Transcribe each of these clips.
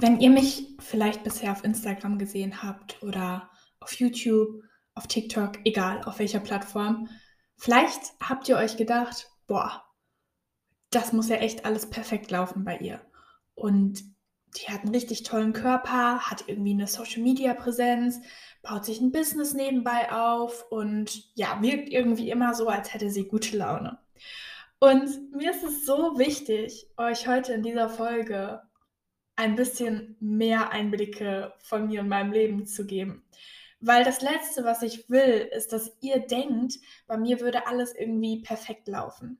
Wenn ihr mich vielleicht bisher auf Instagram gesehen habt oder auf YouTube, auf TikTok, egal auf welcher Plattform, vielleicht habt ihr euch gedacht, boah, das muss ja echt alles perfekt laufen bei ihr. Und die hat einen richtig tollen Körper, hat irgendwie eine Social-Media-Präsenz, baut sich ein Business nebenbei auf und ja, wirkt irgendwie immer so, als hätte sie gute Laune. Und mir ist es so wichtig, euch heute in dieser Folge ein bisschen mehr Einblicke von mir und meinem Leben zu geben. Weil das Letzte, was ich will, ist, dass ihr denkt, bei mir würde alles irgendwie perfekt laufen.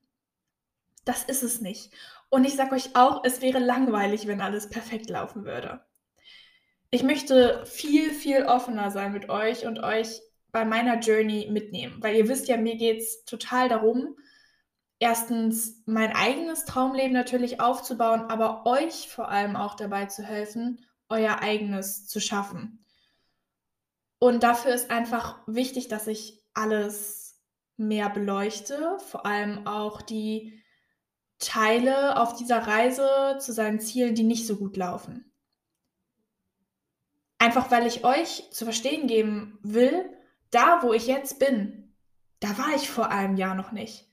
Das ist es nicht. Und ich sage euch auch, es wäre langweilig, wenn alles perfekt laufen würde. Ich möchte viel, viel offener sein mit euch und euch bei meiner Journey mitnehmen, weil ihr wisst ja, mir geht es total darum, erstens mein eigenes Traumleben natürlich aufzubauen, aber euch vor allem auch dabei zu helfen, euer eigenes zu schaffen. Und dafür ist einfach wichtig, dass ich alles mehr beleuchte, vor allem auch die Teile auf dieser Reise zu seinen Zielen, die nicht so gut laufen. Einfach weil ich euch zu verstehen geben will, da wo ich jetzt bin, da war ich vor einem Jahr noch nicht.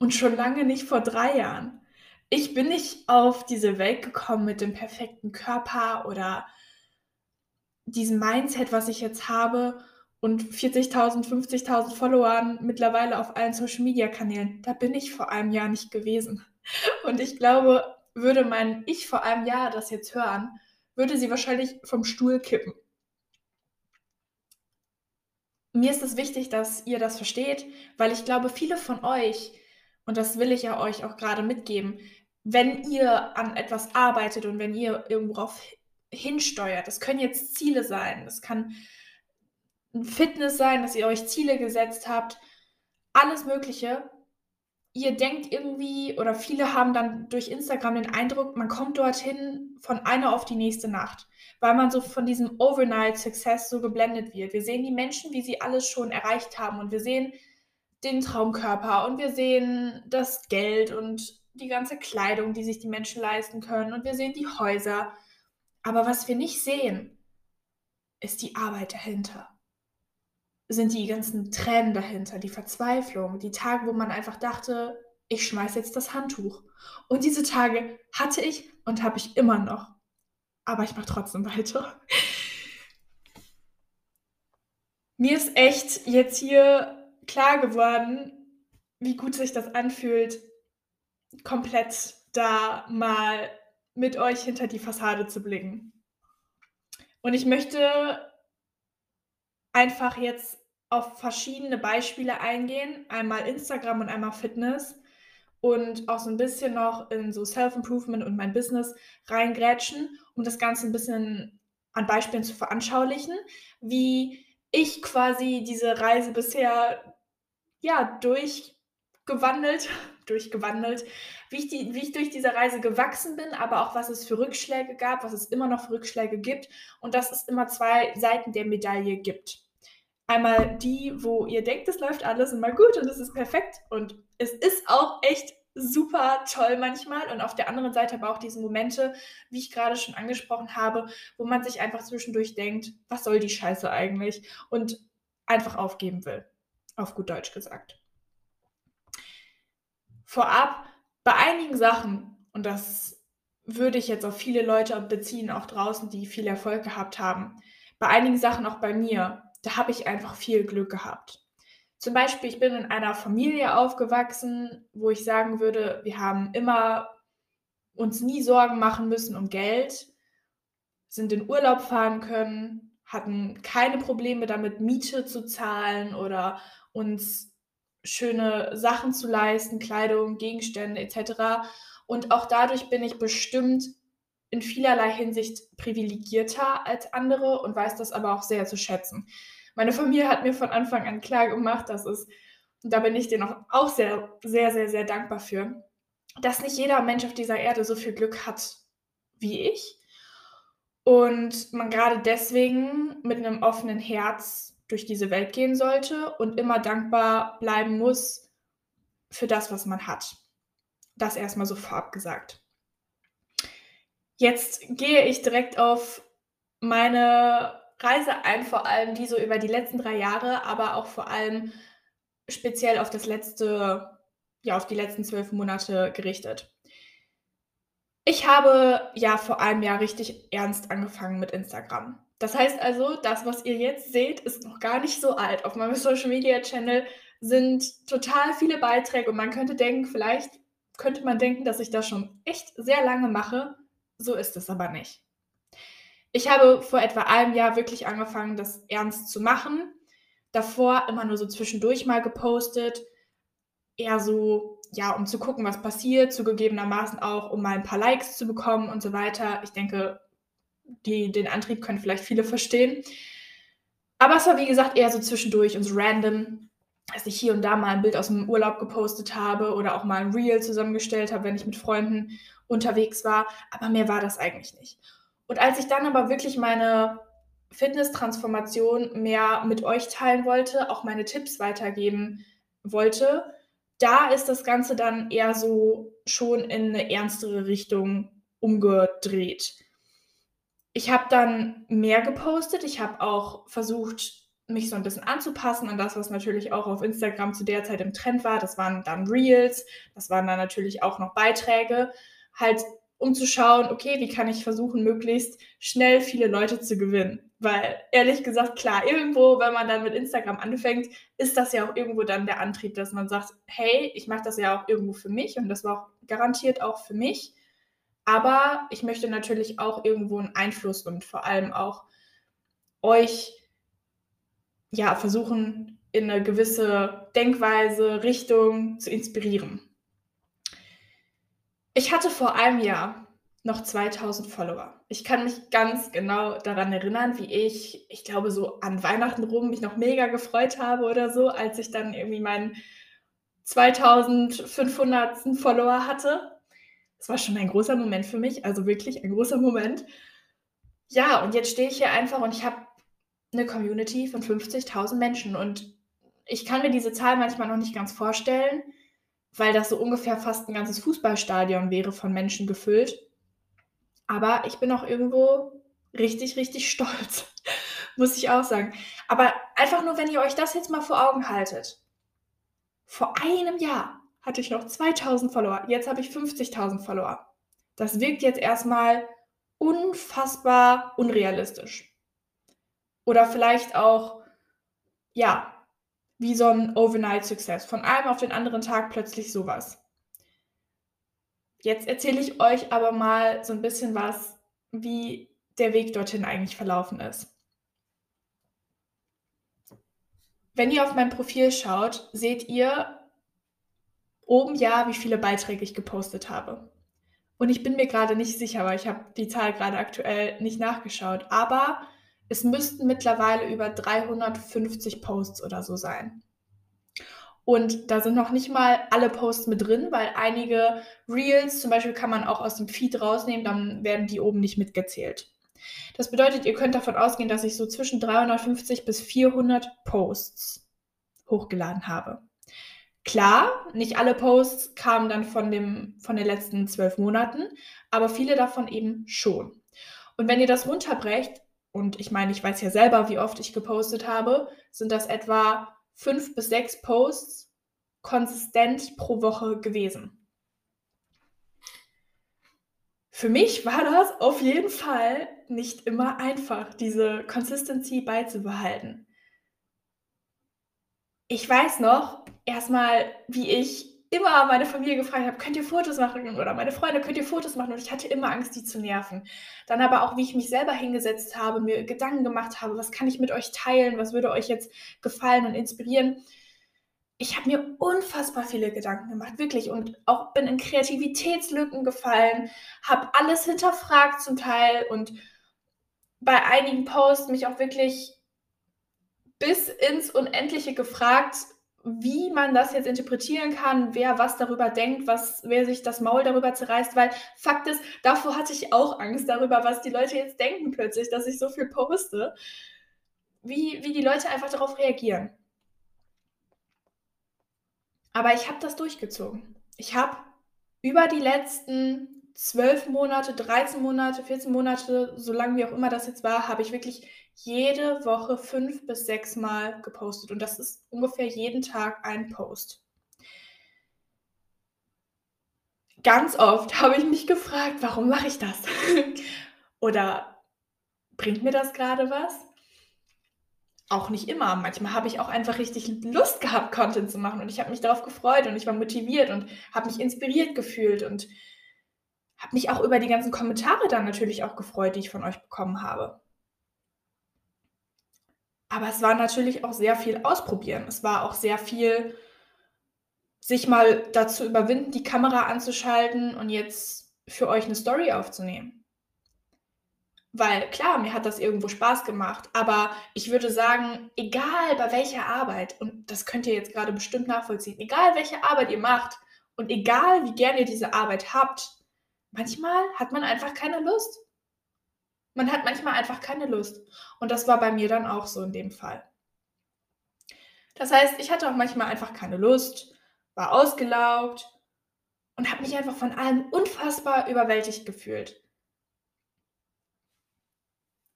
Und schon lange nicht vor drei Jahren. Ich bin nicht auf diese Welt gekommen mit dem perfekten Körper oder diesem Mindset, was ich jetzt habe und 40.000, 50.000 Followern mittlerweile auf allen Social-Media-Kanälen. Da bin ich vor einem Jahr nicht gewesen. Und ich glaube, würde mein Ich vor einem Jahr das jetzt hören, würde sie wahrscheinlich vom Stuhl kippen. Mir ist es wichtig, dass ihr das versteht, weil ich glaube, viele von euch und das will ich ja euch auch gerade mitgeben, wenn ihr an etwas arbeitet und wenn ihr irgendwo hinsteuert, das können jetzt Ziele sein, das kann Fitness sein, dass ihr euch Ziele gesetzt habt, alles Mögliche. Ihr denkt irgendwie, oder viele haben dann durch Instagram den Eindruck, man kommt dorthin von einer auf die nächste Nacht, weil man so von diesem Overnight Success so geblendet wird. Wir sehen die Menschen, wie sie alles schon erreicht haben und wir sehen, den Traumkörper und wir sehen das Geld und die ganze Kleidung, die sich die Menschen leisten können und wir sehen die Häuser. Aber was wir nicht sehen, ist die Arbeit dahinter. Sind die ganzen Tränen dahinter, die Verzweiflung, die Tage, wo man einfach dachte, ich schmeiß jetzt das Handtuch. Und diese Tage hatte ich und habe ich immer noch. Aber ich mache trotzdem weiter. Mir ist echt jetzt hier klar geworden, wie gut sich das anfühlt, komplett da mal mit euch hinter die Fassade zu blicken. Und ich möchte einfach jetzt auf verschiedene Beispiele eingehen, einmal Instagram und einmal Fitness und auch so ein bisschen noch in so Self-Improvement und mein Business reingrätschen, um das Ganze ein bisschen an Beispielen zu veranschaulichen, wie ich quasi diese Reise bisher ja, durchgewandelt, durchgewandelt, wie ich, die, wie ich durch diese Reise gewachsen bin, aber auch was es für Rückschläge gab, was es immer noch für Rückschläge gibt. Und dass es immer zwei Seiten der Medaille gibt. Einmal die, wo ihr denkt, es läuft alles immer gut und es ist perfekt. Und es ist auch echt super toll manchmal. Und auf der anderen Seite aber auch diese Momente, wie ich gerade schon angesprochen habe, wo man sich einfach zwischendurch denkt, was soll die Scheiße eigentlich? Und einfach aufgeben will auf gut Deutsch gesagt. Vorab, bei einigen Sachen, und das würde ich jetzt auf viele Leute beziehen, auch draußen, die viel Erfolg gehabt haben, bei einigen Sachen auch bei mir, da habe ich einfach viel Glück gehabt. Zum Beispiel, ich bin in einer Familie aufgewachsen, wo ich sagen würde, wir haben immer uns nie Sorgen machen müssen um Geld, sind in Urlaub fahren können, hatten keine Probleme damit, Miete zu zahlen oder uns schöne Sachen zu leisten, Kleidung, Gegenstände etc. Und auch dadurch bin ich bestimmt in vielerlei Hinsicht privilegierter als andere und weiß das aber auch sehr zu schätzen. Meine Familie hat mir von Anfang an klar gemacht, dass es, und da bin ich dir auch sehr, sehr, sehr, sehr dankbar für, dass nicht jeder Mensch auf dieser Erde so viel Glück hat wie ich. Und man gerade deswegen mit einem offenen Herz durch diese Welt gehen sollte und immer dankbar bleiben muss für das, was man hat. Das erstmal so vorab gesagt. Jetzt gehe ich direkt auf meine Reise ein, vor allem die so über die letzten drei Jahre, aber auch vor allem speziell auf das letzte, ja, auf die letzten zwölf Monate gerichtet. Ich habe ja vor einem Jahr richtig ernst angefangen mit Instagram. Das heißt also, das, was ihr jetzt seht, ist noch gar nicht so alt. Auf meinem Social Media Channel sind total viele Beiträge und man könnte denken, vielleicht könnte man denken, dass ich das schon echt sehr lange mache. So ist es aber nicht. Ich habe vor etwa einem Jahr wirklich angefangen, das ernst zu machen. Davor immer nur so zwischendurch mal gepostet. Eher so, ja, um zu gucken, was passiert, zugegebenermaßen auch, um mal ein paar Likes zu bekommen und so weiter. Ich denke, die, den Antrieb können vielleicht viele verstehen. Aber es war, wie gesagt, eher so zwischendurch und so random, dass ich hier und da mal ein Bild aus dem Urlaub gepostet habe oder auch mal ein Reel zusammengestellt habe, wenn ich mit Freunden unterwegs war. Aber mehr war das eigentlich nicht. Und als ich dann aber wirklich meine Fitness-Transformation mehr mit euch teilen wollte, auch meine Tipps weitergeben wollte, da ist das Ganze dann eher so schon in eine ernstere Richtung umgedreht ich habe dann mehr gepostet. Ich habe auch versucht, mich so ein bisschen anzupassen an das, was natürlich auch auf Instagram zu der Zeit im Trend war. Das waren dann Reels, das waren dann natürlich auch noch Beiträge, halt um zu schauen, okay, wie kann ich versuchen, möglichst schnell viele Leute zu gewinnen. Weil ehrlich gesagt, klar, irgendwo, wenn man dann mit Instagram anfängt, ist das ja auch irgendwo dann der Antrieb, dass man sagt, hey, ich mache das ja auch irgendwo für mich und das war auch garantiert auch für mich. Aber ich möchte natürlich auch irgendwo einen Einfluss und vor allem auch euch ja versuchen, in eine gewisse Denkweise, Richtung zu inspirieren. Ich hatte vor einem Jahr noch 2000 Follower. Ich kann mich ganz genau daran erinnern, wie ich, ich glaube, so an Weihnachten rum mich noch mega gefreut habe oder so, als ich dann irgendwie meinen 2500. Follower hatte. Das war schon ein großer Moment für mich, also wirklich ein großer Moment. Ja, und jetzt stehe ich hier einfach und ich habe eine Community von 50.000 Menschen und ich kann mir diese Zahl manchmal noch nicht ganz vorstellen, weil das so ungefähr fast ein ganzes Fußballstadion wäre von Menschen gefüllt. Aber ich bin auch irgendwo richtig, richtig stolz, muss ich auch sagen. Aber einfach nur, wenn ihr euch das jetzt mal vor Augen haltet. Vor einem Jahr hatte ich noch 2000 Follower. Jetzt habe ich 50.000 Follower. Das wirkt jetzt erstmal unfassbar unrealistisch. Oder vielleicht auch, ja, wie so ein Overnight-Success. Von einem auf den anderen Tag plötzlich sowas. Jetzt erzähle ich euch aber mal so ein bisschen was, wie der Weg dorthin eigentlich verlaufen ist. Wenn ihr auf mein Profil schaut, seht ihr, oben ja, wie viele Beiträge ich gepostet habe. Und ich bin mir gerade nicht sicher, weil ich habe die Zahl gerade aktuell nicht nachgeschaut. Aber es müssten mittlerweile über 350 Posts oder so sein. Und da sind noch nicht mal alle Posts mit drin, weil einige Reels zum Beispiel kann man auch aus dem Feed rausnehmen, dann werden die oben nicht mitgezählt. Das bedeutet, ihr könnt davon ausgehen, dass ich so zwischen 350 bis 400 Posts hochgeladen habe. Klar, nicht alle Posts kamen dann von, dem, von den letzten zwölf Monaten, aber viele davon eben schon. Und wenn ihr das runterbrecht, und ich meine, ich weiß ja selber, wie oft ich gepostet habe, sind das etwa fünf bis sechs Posts konsistent pro Woche gewesen. Für mich war das auf jeden Fall nicht immer einfach, diese Consistency beizubehalten. Ich weiß noch, erstmal, wie ich immer meine Familie gefragt habe, könnt ihr Fotos machen? Oder meine Freunde, könnt ihr Fotos machen? Und ich hatte immer Angst, die zu nerven. Dann aber auch, wie ich mich selber hingesetzt habe, mir Gedanken gemacht habe, was kann ich mit euch teilen? Was würde euch jetzt gefallen und inspirieren? ich habe mir unfassbar viele Gedanken gemacht, wirklich. Und auch bin in Kreativitätslücken gefallen, habe alles hinterfragt zum Teil und bei einigen Posts mich auch wirklich bis ins Unendliche gefragt, wie man das jetzt interpretieren kann, wer was darüber denkt, was, wer sich das Maul darüber zerreißt, weil Fakt ist, davor hatte ich auch Angst darüber, was die Leute jetzt denken plötzlich, dass ich so viel poste, wie, wie die Leute einfach darauf reagieren. Aber ich habe das durchgezogen. Ich habe über die letzten zwölf Monate, 13 Monate, 14 Monate, so lange wie auch immer das jetzt war, habe ich wirklich jede Woche fünf bis sechs Mal gepostet. Und das ist ungefähr jeden Tag ein Post. Ganz oft habe ich mich gefragt, warum mache ich das? Oder bringt mir das gerade was? auch nicht immer. Manchmal habe ich auch einfach richtig Lust gehabt, Content zu machen und ich habe mich darauf gefreut und ich war motiviert und habe mich inspiriert gefühlt und habe mich auch über die ganzen Kommentare dann natürlich auch gefreut, die ich von euch bekommen habe. Aber es war natürlich auch sehr viel ausprobieren. Es war auch sehr viel sich mal dazu überwinden, die Kamera anzuschalten und jetzt für euch eine Story aufzunehmen. Weil klar, mir hat das irgendwo Spaß gemacht, aber ich würde sagen, egal bei welcher Arbeit, und das könnt ihr jetzt gerade bestimmt nachvollziehen, egal welche Arbeit ihr macht und egal wie gern ihr diese Arbeit habt, manchmal hat man einfach keine Lust. Man hat manchmal einfach keine Lust. Und das war bei mir dann auch so in dem Fall. Das heißt, ich hatte auch manchmal einfach keine Lust, war ausgelaugt und habe mich einfach von allem unfassbar überwältigt gefühlt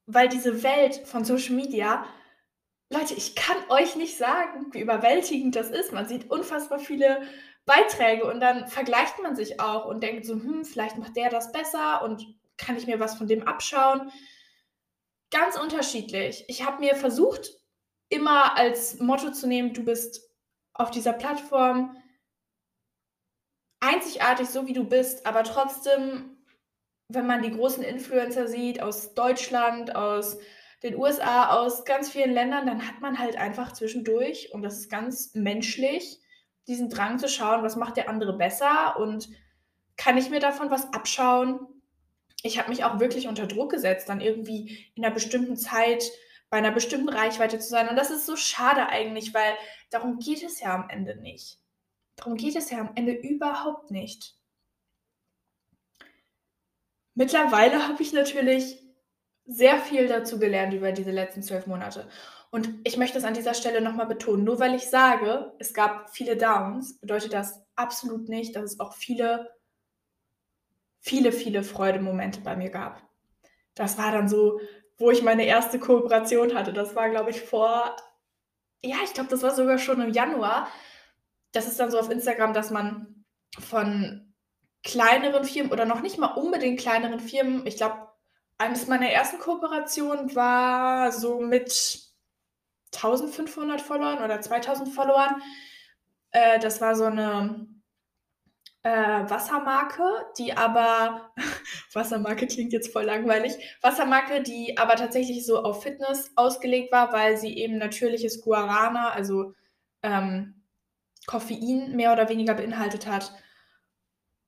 weil diese Welt von Social Media, Leute, ich kann euch nicht sagen, wie überwältigend das ist. Man sieht unfassbar viele Beiträge und dann vergleicht man sich auch und denkt so, hm, vielleicht macht der das besser und kann ich mir was von dem abschauen. Ganz unterschiedlich. Ich habe mir versucht, immer als Motto zu nehmen, du bist auf dieser Plattform einzigartig, so wie du bist, aber trotzdem wenn man die großen Influencer sieht aus Deutschland, aus den USA, aus ganz vielen Ländern, dann hat man halt einfach zwischendurch, und das ist ganz menschlich, diesen Drang zu schauen, was macht der andere besser und kann ich mir davon was abschauen. Ich habe mich auch wirklich unter Druck gesetzt, dann irgendwie in einer bestimmten Zeit bei einer bestimmten Reichweite zu sein. Und das ist so schade eigentlich, weil darum geht es ja am Ende nicht. Darum geht es ja am Ende überhaupt nicht. Mittlerweile habe ich natürlich sehr viel dazu gelernt über diese letzten zwölf Monate. Und ich möchte es an dieser Stelle nochmal betonen. Nur weil ich sage, es gab viele Downs, bedeutet das absolut nicht, dass es auch viele, viele, viele Freudemomente bei mir gab. Das war dann so, wo ich meine erste Kooperation hatte. Das war, glaube ich, vor, ja, ich glaube, das war sogar schon im Januar. Das ist dann so auf Instagram, dass man von kleineren Firmen oder noch nicht mal unbedingt kleineren Firmen. Ich glaube, eines meiner ersten Kooperationen war so mit 1500 Followern oder 2000 Followern. Äh, das war so eine äh, Wassermarke, die aber, Wassermarke klingt jetzt voll langweilig, Wassermarke, die aber tatsächlich so auf Fitness ausgelegt war, weil sie eben natürliches Guarana, also ähm, Koffein mehr oder weniger beinhaltet hat.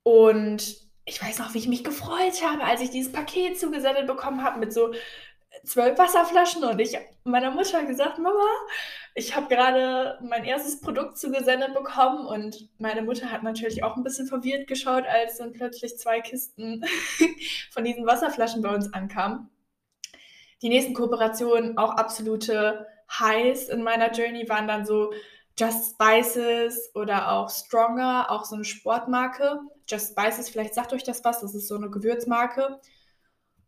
Und ich weiß noch, wie ich mich gefreut habe, als ich dieses Paket zugesendet bekommen habe mit so zwölf Wasserflaschen und ich meiner Mutter gesagt, Mama, ich habe gerade mein erstes Produkt zugesendet bekommen und meine Mutter hat natürlich auch ein bisschen verwirrt geschaut, als dann plötzlich zwei Kisten von diesen Wasserflaschen bei uns ankamen. Die nächsten Kooperationen, auch absolute Highs in meiner Journey, waren dann so Just Spices oder auch Stronger, auch so eine Sportmarke. Just Spices, vielleicht sagt euch das was, das ist so eine Gewürzmarke.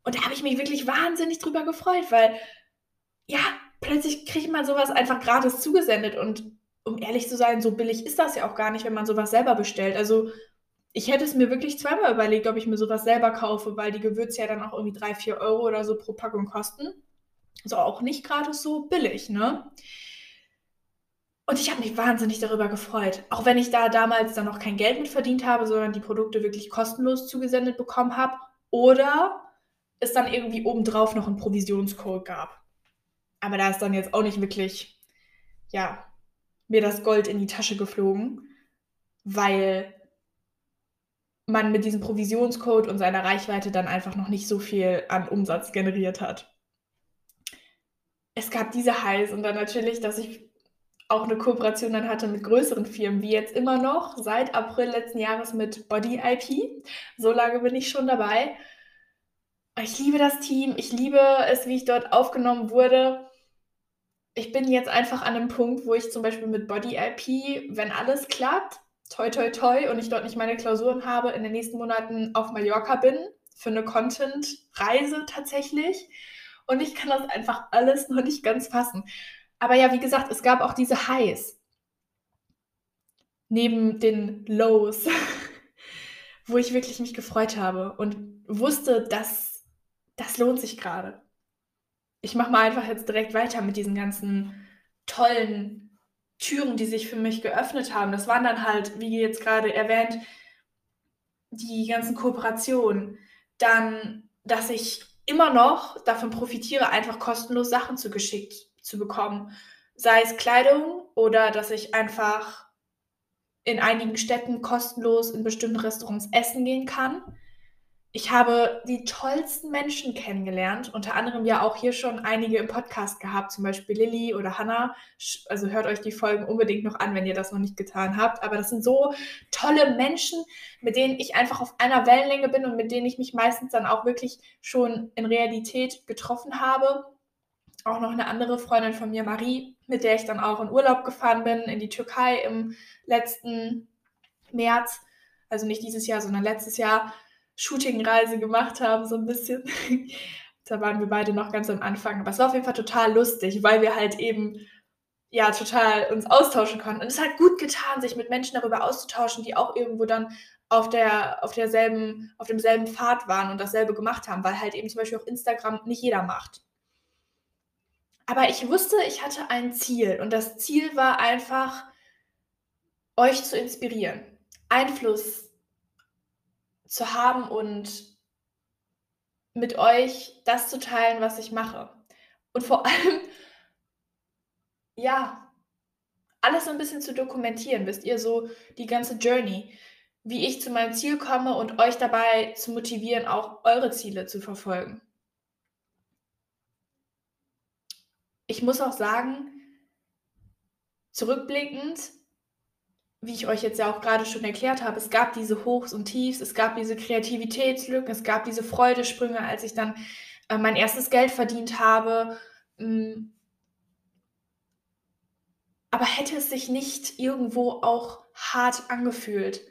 Und da habe ich mich wirklich wahnsinnig drüber gefreut, weil ja, plötzlich kriegt man sowas einfach gratis zugesendet und um ehrlich zu sein, so billig ist das ja auch gar nicht, wenn man sowas selber bestellt. Also ich hätte es mir wirklich zweimal überlegt, ob ich mir sowas selber kaufe, weil die Gewürze ja dann auch irgendwie 3, 4 Euro oder so pro Packung kosten. Also auch nicht gratis so billig, ne? Und ich habe mich wahnsinnig darüber gefreut. Auch wenn ich da damals dann noch kein Geld mit verdient habe, sondern die Produkte wirklich kostenlos zugesendet bekommen habe. Oder es dann irgendwie obendrauf noch einen Provisionscode gab. Aber da ist dann jetzt auch nicht wirklich, ja, mir das Gold in die Tasche geflogen, weil man mit diesem Provisionscode und seiner Reichweite dann einfach noch nicht so viel an Umsatz generiert hat. Es gab diese Highs und dann natürlich, dass ich auch eine Kooperation dann hatte mit größeren Firmen, wie jetzt immer noch seit April letzten Jahres mit Body IP. So lange bin ich schon dabei. Ich liebe das Team, ich liebe es, wie ich dort aufgenommen wurde. Ich bin jetzt einfach an einem Punkt, wo ich zum Beispiel mit Body IP, wenn alles klappt, toi toi toi und ich dort nicht meine Klausuren habe, in den nächsten Monaten auf Mallorca bin für eine Content-Reise tatsächlich. Und ich kann das einfach alles noch nicht ganz fassen. Aber ja, wie gesagt, es gab auch diese Highs neben den Lows, wo ich wirklich mich gefreut habe und wusste, dass das lohnt sich gerade. Ich mache mal einfach jetzt direkt weiter mit diesen ganzen tollen Türen, die sich für mich geöffnet haben. Das waren dann halt, wie jetzt gerade erwähnt, die ganzen Kooperationen. Dann, dass ich immer noch davon profitiere, einfach kostenlos Sachen zugeschickt zu bekommen. Sei es Kleidung oder dass ich einfach in einigen Städten kostenlos in bestimmten Restaurants essen gehen kann. Ich habe die tollsten Menschen kennengelernt, unter anderem ja auch hier schon einige im Podcast gehabt, zum Beispiel Lilly oder Hannah. Also hört euch die Folgen unbedingt noch an, wenn ihr das noch nicht getan habt. Aber das sind so tolle Menschen, mit denen ich einfach auf einer Wellenlänge bin und mit denen ich mich meistens dann auch wirklich schon in Realität getroffen habe auch noch eine andere Freundin von mir, Marie, mit der ich dann auch in Urlaub gefahren bin, in die Türkei im letzten März, also nicht dieses Jahr, sondern letztes Jahr, Shootingreise gemacht haben, so ein bisschen. da waren wir beide noch ganz am Anfang. Aber es war auf jeden Fall total lustig, weil wir halt eben ja total uns austauschen konnten. Und es hat gut getan, sich mit Menschen darüber auszutauschen, die auch irgendwo dann auf der auf derselben auf demselben Pfad waren und dasselbe gemacht haben, weil halt eben zum Beispiel auch Instagram nicht jeder macht. Aber ich wusste, ich hatte ein Ziel und das Ziel war einfach, euch zu inspirieren, Einfluss zu haben und mit euch das zu teilen, was ich mache. Und vor allem, ja, alles so ein bisschen zu dokumentieren, wisst ihr, so die ganze Journey, wie ich zu meinem Ziel komme und euch dabei zu motivieren, auch eure Ziele zu verfolgen. ich muss auch sagen, zurückblickend, wie ich euch jetzt ja auch gerade schon erklärt habe, es gab diese Hochs und Tiefs, es gab diese Kreativitätslücken, es gab diese Freudesprünge, als ich dann äh, mein erstes Geld verdient habe. Ähm, aber hätte es sich nicht irgendwo auch hart angefühlt,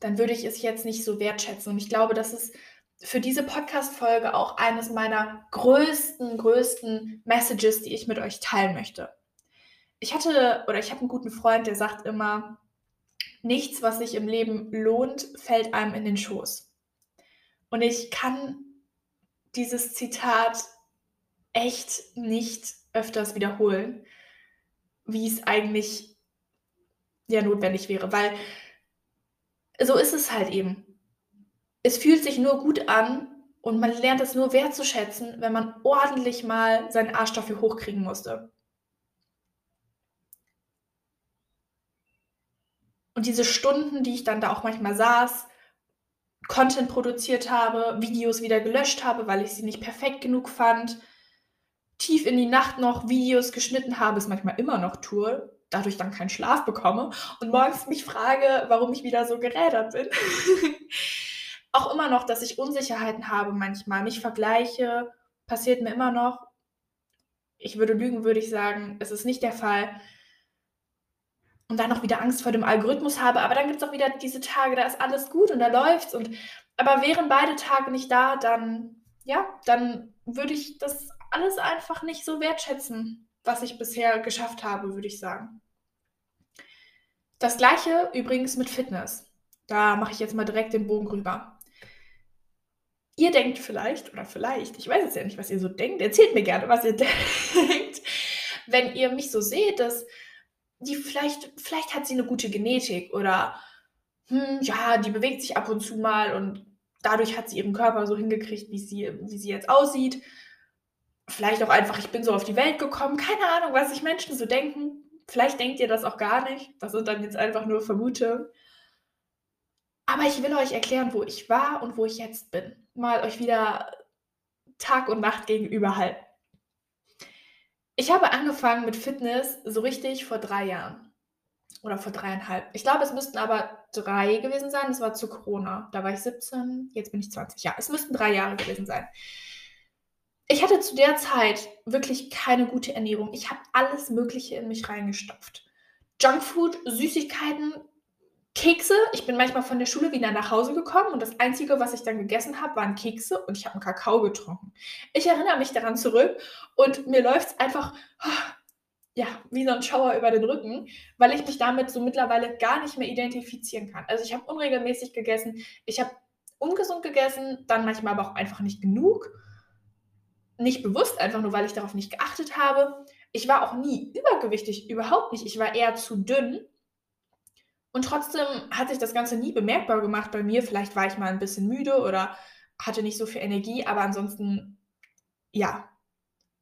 dann würde ich es jetzt nicht so wertschätzen. Und ich glaube, dass es für diese Podcast-Folge auch eines meiner größten, größten Messages, die ich mit euch teilen möchte. Ich hatte oder ich habe einen guten Freund, der sagt immer, nichts, was sich im Leben lohnt, fällt einem in den Schoß. Und ich kann dieses Zitat echt nicht öfters wiederholen, wie es eigentlich ja notwendig wäre, weil so ist es halt eben es fühlt sich nur gut an und man lernt es nur wertzuschätzen, wenn man ordentlich mal seinen Arsch dafür hochkriegen musste. Und diese Stunden, die ich dann da auch manchmal saß, Content produziert habe, Videos wieder gelöscht habe, weil ich sie nicht perfekt genug fand, tief in die Nacht noch Videos geschnitten habe, es manchmal immer noch tue, dadurch dann keinen Schlaf bekomme und morgens mich frage, warum ich wieder so gerädert bin. auch immer noch, dass ich Unsicherheiten habe manchmal, mich vergleiche, passiert mir immer noch. Ich würde lügen, würde ich sagen, es ist nicht der Fall. Und dann noch wieder Angst vor dem Algorithmus habe, aber dann gibt es auch wieder diese Tage, da ist alles gut und da läuft's. Und aber wären beide Tage nicht da, dann ja, dann würde ich das alles einfach nicht so wertschätzen, was ich bisher geschafft habe, würde ich sagen. Das gleiche übrigens mit Fitness. Da mache ich jetzt mal direkt den Bogen rüber. Ihr denkt vielleicht, oder vielleicht, ich weiß jetzt ja nicht, was ihr so denkt, erzählt mir gerne, was ihr denkt, wenn ihr mich so seht, dass die vielleicht, vielleicht hat sie eine gute Genetik oder hm, ja, die bewegt sich ab und zu mal und dadurch hat sie ihren Körper so hingekriegt, wie sie, wie sie jetzt aussieht. Vielleicht auch einfach, ich bin so auf die Welt gekommen, keine Ahnung, was sich Menschen so denken. Vielleicht denkt ihr das auch gar nicht. Das sind dann jetzt einfach nur Vermutungen. Aber ich will euch erklären, wo ich war und wo ich jetzt bin. Mal euch wieder Tag und Nacht gegenüber halten. Ich habe angefangen mit Fitness so richtig vor drei Jahren. Oder vor dreieinhalb. Ich glaube, es müssten aber drei gewesen sein. Das war zu Corona. Da war ich 17, jetzt bin ich 20. Ja, es müssten drei Jahre gewesen sein. Ich hatte zu der Zeit wirklich keine gute Ernährung. Ich habe alles Mögliche in mich reingestopft. Junkfood, Süßigkeiten, Kekse. Ich bin manchmal von der Schule wieder nach Hause gekommen und das Einzige, was ich dann gegessen habe, waren Kekse und ich habe einen Kakao getrunken. Ich erinnere mich daran zurück und mir läuft es einfach ja, wie so ein Schauer über den Rücken, weil ich mich damit so mittlerweile gar nicht mehr identifizieren kann. Also ich habe unregelmäßig gegessen, ich habe ungesund gegessen, dann manchmal aber auch einfach nicht genug. Nicht bewusst, einfach nur weil ich darauf nicht geachtet habe. Ich war auch nie übergewichtig, überhaupt nicht. Ich war eher zu dünn und trotzdem hat sich das Ganze nie bemerkbar gemacht bei mir. Vielleicht war ich mal ein bisschen müde oder hatte nicht so viel Energie, aber ansonsten, ja,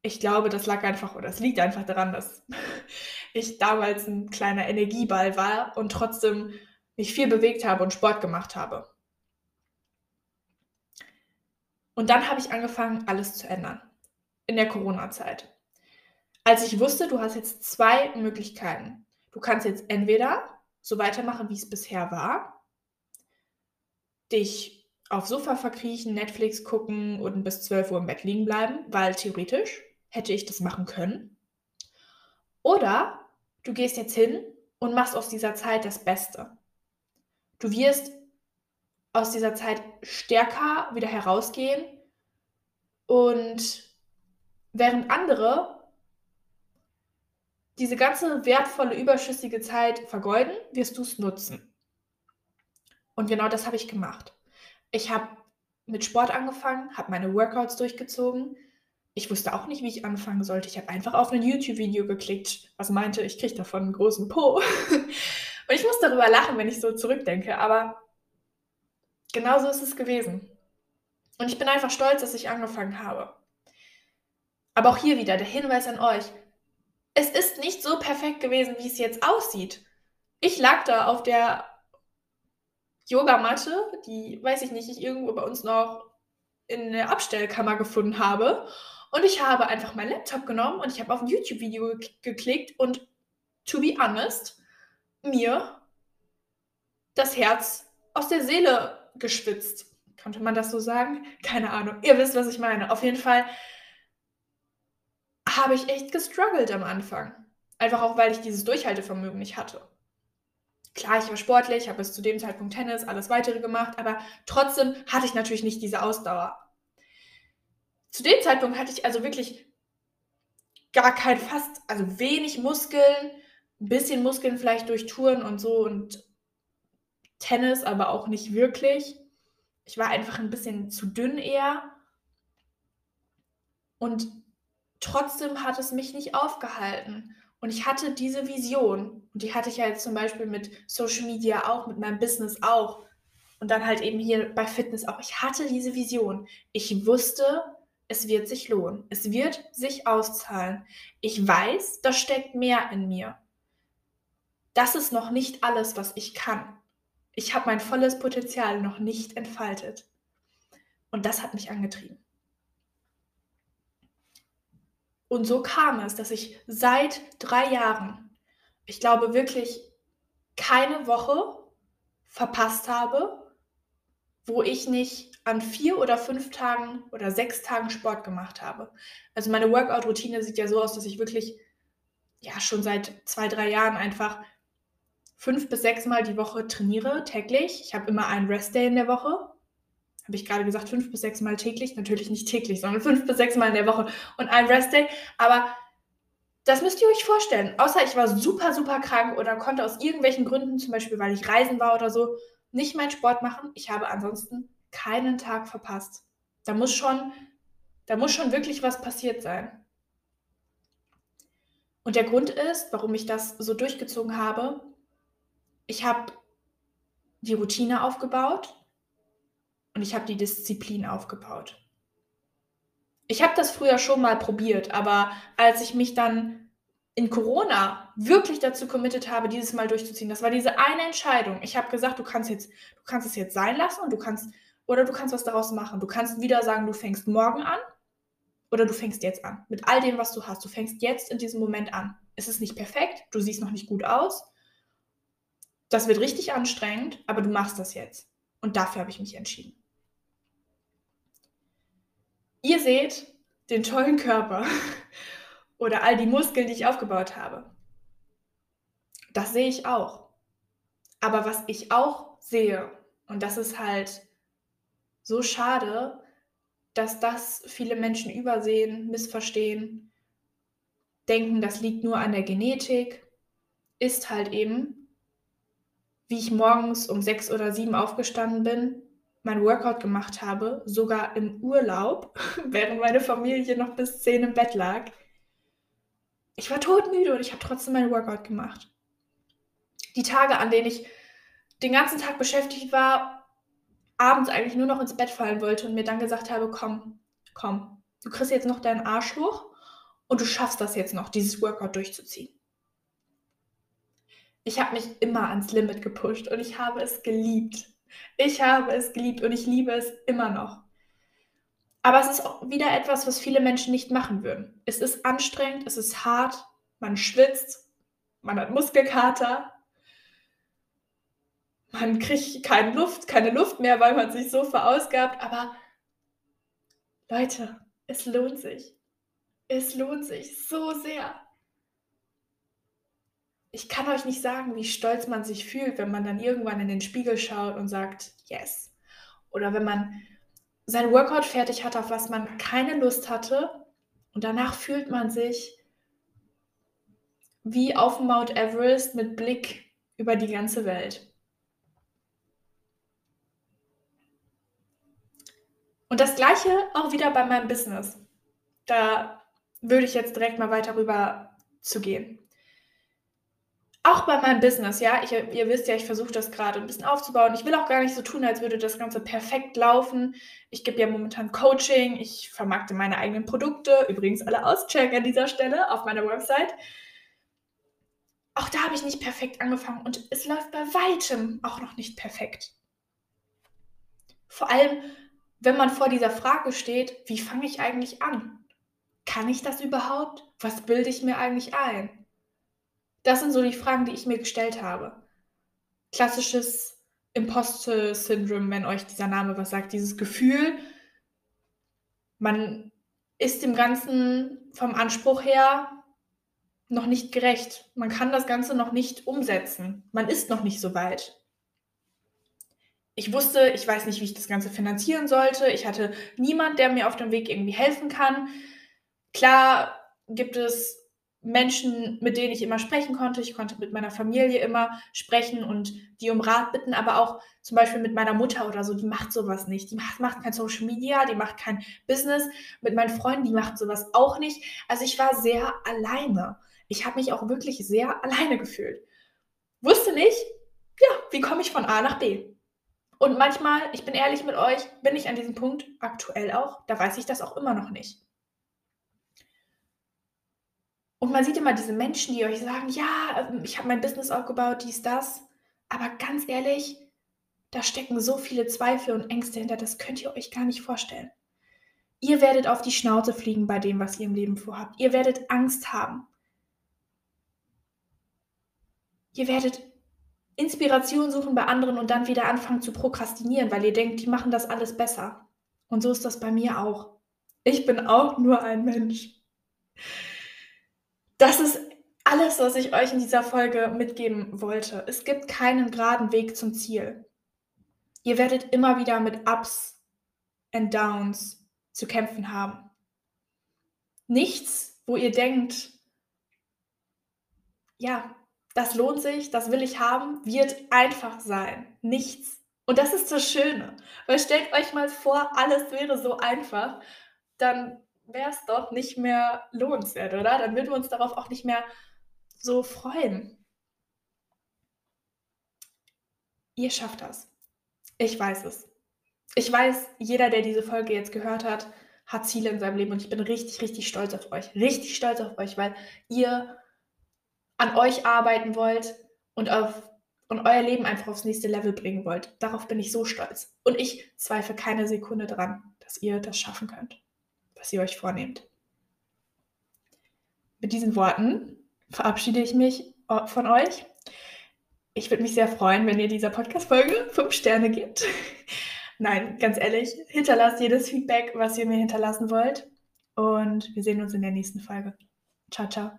ich glaube, das lag einfach oder es liegt einfach daran, dass ich damals ein kleiner Energieball war und trotzdem mich viel bewegt habe und Sport gemacht habe. Und dann habe ich angefangen, alles zu ändern. In der Corona-Zeit. Als ich wusste, du hast jetzt zwei Möglichkeiten. Du kannst jetzt entweder so weitermachen, wie es bisher war. Dich aufs Sofa verkriechen, Netflix gucken und bis 12 Uhr im Bett liegen bleiben, weil theoretisch hätte ich das machen können. Oder du gehst jetzt hin und machst aus dieser Zeit das Beste. Du wirst aus dieser Zeit stärker wieder herausgehen und während andere diese ganze wertvolle, überschüssige Zeit vergeuden, wirst du es nutzen. Und genau das habe ich gemacht. Ich habe mit Sport angefangen, habe meine Workouts durchgezogen. Ich wusste auch nicht, wie ich anfangen sollte. Ich habe einfach auf ein YouTube-Video geklickt, was meinte, ich kriege davon einen großen Po. Und ich muss darüber lachen, wenn ich so zurückdenke, aber genau so ist es gewesen. Und ich bin einfach stolz, dass ich angefangen habe. Aber auch hier wieder der Hinweis an euch, es ist nicht so perfekt gewesen, wie es jetzt aussieht. Ich lag da auf der Yogamatte, die, weiß ich nicht, ich irgendwo bei uns noch in der Abstellkammer gefunden habe. Und ich habe einfach meinen Laptop genommen und ich habe auf ein YouTube-Video geklickt und, to be honest, mir das Herz aus der Seele geschwitzt. Konnte man das so sagen? Keine Ahnung. Ihr wisst, was ich meine. Auf jeden Fall habe ich echt gestruggelt am Anfang. Einfach auch, weil ich dieses Durchhaltevermögen nicht hatte. Klar, ich war sportlich, habe bis zu dem Zeitpunkt Tennis, alles weitere gemacht, aber trotzdem hatte ich natürlich nicht diese Ausdauer. Zu dem Zeitpunkt hatte ich also wirklich gar kein fast, also wenig Muskeln, ein bisschen Muskeln vielleicht durch Touren und so und Tennis, aber auch nicht wirklich. Ich war einfach ein bisschen zu dünn eher. Und trotzdem hat es mich nicht aufgehalten. Und ich hatte diese Vision. Und die hatte ich ja jetzt zum Beispiel mit Social Media auch, mit meinem Business auch. Und dann halt eben hier bei Fitness auch. Ich hatte diese Vision. Ich wusste, es wird sich lohnen. Es wird sich auszahlen. Ich weiß, da steckt mehr in mir. Das ist noch nicht alles, was ich kann. Ich habe mein volles Potenzial noch nicht entfaltet. Und das hat mich angetrieben. Und so kam es, dass ich seit drei Jahren, ich glaube wirklich, keine Woche verpasst habe, wo ich nicht an vier oder fünf Tagen oder sechs Tagen Sport gemacht habe. Also meine Workout-Routine sieht ja so aus, dass ich wirklich ja schon seit zwei, drei Jahren einfach fünf bis sechs Mal die Woche trainiere, täglich. Ich habe immer einen Rest-Day in der Woche habe ich gerade gesagt, fünf bis sechs Mal täglich. Natürlich nicht täglich, sondern fünf bis sechs Mal in der Woche und ein Restday. Aber das müsst ihr euch vorstellen. Außer ich war super, super krank oder konnte aus irgendwelchen Gründen, zum Beispiel weil ich reisen war oder so, nicht meinen Sport machen. Ich habe ansonsten keinen Tag verpasst. Da muss schon, da muss schon wirklich was passiert sein. Und der Grund ist, warum ich das so durchgezogen habe, ich habe die Routine aufgebaut und ich habe die Disziplin aufgebaut. Ich habe das früher schon mal probiert, aber als ich mich dann in Corona wirklich dazu committed habe, dieses Mal durchzuziehen. Das war diese eine Entscheidung. Ich habe gesagt, du kannst jetzt, du kannst es jetzt sein lassen und du kannst, oder du kannst was daraus machen. Du kannst wieder sagen, du fängst morgen an oder du fängst jetzt an. Mit all dem, was du hast. Du fängst jetzt in diesem Moment an. Es ist nicht perfekt, du siehst noch nicht gut aus. Das wird richtig anstrengend, aber du machst das jetzt. Und dafür habe ich mich entschieden. Ihr seht den tollen Körper oder all die Muskeln, die ich aufgebaut habe. Das sehe ich auch. Aber was ich auch sehe, und das ist halt so schade, dass das viele Menschen übersehen, missverstehen, denken, das liegt nur an der Genetik, ist halt eben, wie ich morgens um sechs oder sieben aufgestanden bin, mein Workout gemacht habe, sogar im Urlaub, während meine Familie noch bis zehn im Bett lag, ich war todmüde und ich habe trotzdem mein Workout gemacht. Die Tage, an denen ich den ganzen Tag beschäftigt war, abends eigentlich nur noch ins Bett fallen wollte und mir dann gesagt habe, komm, komm, du kriegst jetzt noch deinen Arsch hoch und du schaffst das jetzt noch, dieses Workout durchzuziehen. Ich habe mich immer ans Limit gepusht und ich habe es geliebt. Ich habe es geliebt und ich liebe es immer noch. Aber es ist auch wieder etwas, was viele Menschen nicht machen würden. Es ist anstrengend, es ist hart, man schwitzt, man hat Muskelkater, man kriegt keine Luft, keine Luft mehr, weil man sich so verausgabt. Aber Leute, es lohnt sich. Es lohnt sich so sehr. Ich kann euch nicht sagen, wie stolz man sich fühlt, wenn man dann irgendwann in den Spiegel schaut und sagt, yes. Oder wenn man sein Workout fertig hat, auf was man keine Lust hatte. Und danach fühlt man sich wie auf Mount Everest mit Blick über die ganze Welt. Und das gleiche auch wieder bei meinem Business. Da würde ich jetzt direkt mal weiter rüber zu gehen auch bei meinem Business, ja, ich, ihr wisst ja, ich versuche das gerade ein bisschen aufzubauen. Ich will auch gar nicht so tun, als würde das Ganze perfekt laufen. Ich gebe ja momentan Coaching, ich vermarkte meine eigenen Produkte, übrigens alle auschecken an dieser Stelle auf meiner Website. Auch da habe ich nicht perfekt angefangen und es läuft bei weitem auch noch nicht perfekt. Vor allem, wenn man vor dieser Frage steht, wie fange ich eigentlich an? Kann ich das überhaupt? Was bilde ich mir eigentlich ein? Das sind so die Fragen, die ich mir gestellt habe. Klassisches Imposter-Syndrom, wenn euch dieser Name was sagt. Dieses Gefühl, man ist dem Ganzen vom Anspruch her noch nicht gerecht. Man kann das Ganze noch nicht umsetzen. Man ist noch nicht so weit. Ich wusste, ich weiß nicht, wie ich das Ganze finanzieren sollte. Ich hatte niemand, der mir auf dem Weg irgendwie helfen kann. Klar gibt es Menschen, mit denen ich immer sprechen konnte. Ich konnte mit meiner Familie immer sprechen und die um Rat bitten, aber auch zum Beispiel mit meiner Mutter oder so, die macht sowas nicht. Die macht, macht kein Social Media, die macht kein Business. Mit meinen Freunden, die macht sowas auch nicht. Also ich war sehr alleine. Ich habe mich auch wirklich sehr alleine gefühlt. Wusste nicht, ja, wie komme ich von A nach B? Und manchmal, ich bin ehrlich mit euch, bin ich an diesem Punkt aktuell auch, da weiß ich das auch immer noch nicht. Und man sieht immer diese Menschen, die euch sagen, ja, ähm, ich habe mein Business aufgebaut, dies, das. Aber ganz ehrlich, da stecken so viele Zweifel und Ängste hinter, das könnt ihr euch gar nicht vorstellen. Ihr werdet auf die Schnauze fliegen bei dem, was ihr im Leben vorhabt. Ihr werdet Angst haben. Ihr werdet Inspiration suchen bei anderen und dann wieder anfangen zu prokrastinieren, weil ihr denkt, die machen das alles besser. Und so ist das bei mir auch. Ich bin auch nur ein Mensch. Das ist alles, was ich euch in dieser Folge mitgeben wollte. Es gibt keinen geraden Weg zum Ziel. Ihr werdet immer wieder mit Ups and Downs zu kämpfen haben. Nichts, wo ihr denkt, ja, das lohnt sich, das will ich haben, wird einfach sein. Nichts. Und das ist das Schöne. Weil stellt euch mal vor, alles wäre so einfach, dann wäre es doch nicht mehr lohnenswert, oder? Dann würden wir uns darauf auch nicht mehr so freuen. Ihr schafft das. Ich weiß es. Ich weiß, jeder, der diese Folge jetzt gehört hat, hat Ziele in seinem Leben und ich bin richtig, richtig stolz auf euch. Richtig stolz auf euch, weil ihr an euch arbeiten wollt und, auf, und euer Leben einfach aufs nächste Level bringen wollt. Darauf bin ich so stolz. Und ich zweifle keine Sekunde dran, dass ihr das schaffen könnt, was ihr euch vornehmt. Mit diesen Worten verabschiede ich mich äh, von euch. Ich würde mich sehr freuen, wenn ihr dieser Podcast-Folge fünf Sterne gebt. Nein, ganz ehrlich, hinterlasst jedes Feedback, was ihr mir hinterlassen wollt. Und wir sehen uns in der nächsten Folge. Ciao, ciao.